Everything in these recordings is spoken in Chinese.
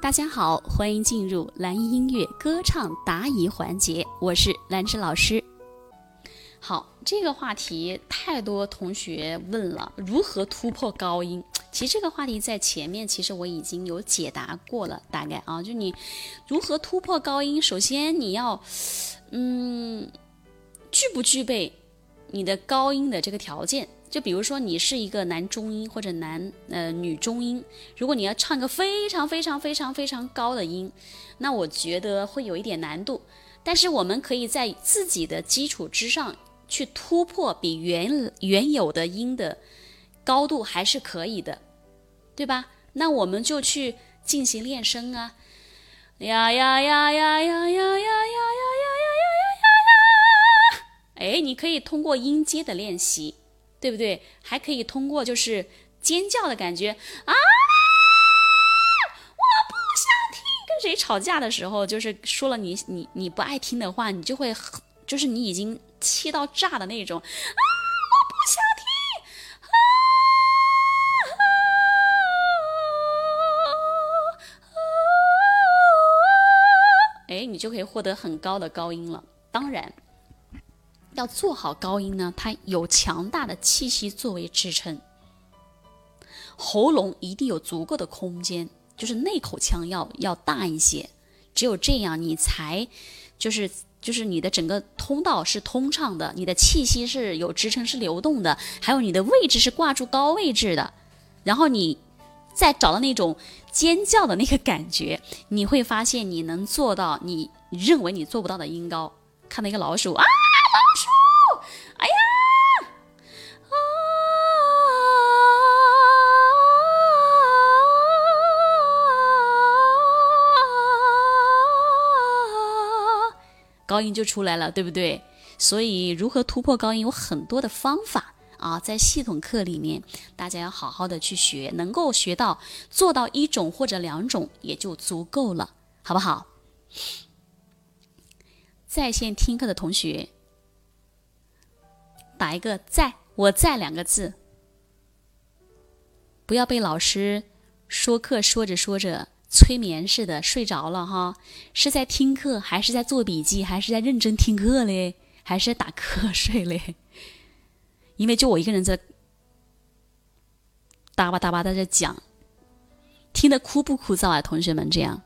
大家好，欢迎进入蓝音乐歌唱答疑环节，我是兰芝老师。好，这个话题太多同学问了，如何突破高音？其实这个话题在前面其实我已经有解答过了，大概啊，就你如何突破高音，首先你要，嗯，具不具备你的高音的这个条件？就比如说你是一个男中音或者男呃女中音，如果你要唱个非常非常非常非常高的音，那我觉得会有一点难度。但是我们可以在自己的基础之上去突破比原原有的音的高度还是可以的，对吧？那我们就去进行练声啊，呀呀呀呀呀呀呀呀呀呀呀呀呀呀！哎，你可以通过音阶的练习。对不对？还可以通过就是尖叫的感觉啊！我不想听。跟谁吵架的时候，就是说了你你你不爱听的话，你就会就是你已经气到炸的那种啊！我不想听啊！哎，你就可以获得很高的高音了。当然。要做好高音呢，它有强大的气息作为支撑，喉咙一定有足够的空间，就是内口腔要要大一些，只有这样你才就是就是你的整个通道是通畅的，你的气息是有支撑是流动的，还有你的位置是挂住高位置的，然后你再找到那种尖叫的那个感觉，你会发现你能做到你认为你做不到的音高。看到一个老鼠啊！老鼠哎呀！啊！高音就出来了，对不对？所以如何突破高音有很多的方法啊，在系统课里面，大家要好好的去学，能够学到做到一种或者两种也就足够了，好不好？在线听课的同学。打一个在，我在两个字，不要被老师说课说着说着催眠似的睡着了哈，是在听课还是在做笔记，还是在认真听课嘞，还是打瞌睡嘞？因为就我一个人在哒吧哒吧在这讲，听得枯不枯燥啊？同学们这样，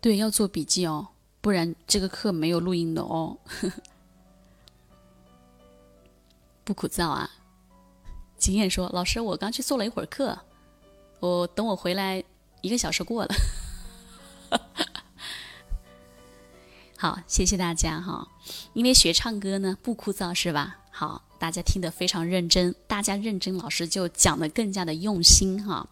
对，要做笔记哦。不然这个课没有录音的哦，不枯燥啊。经验说：“老师，我刚去做了一会儿课，我等我回来一个小时过了。”好，谢谢大家哈。因为学唱歌呢不枯燥是吧？好，大家听得非常认真，大家认真，老师就讲的更加的用心哈。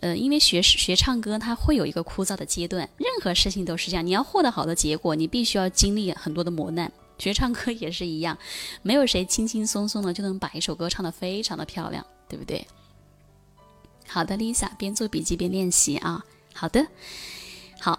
呃，因为学学唱歌，它会有一个枯燥的阶段。任何事情都是这样，你要获得好的结果，你必须要经历很多的磨难。学唱歌 也是一样，没有谁轻轻松松的就能把一首歌唱得非常的漂亮，对不对？好的，Lisa，边做笔记边练习啊。好的，好。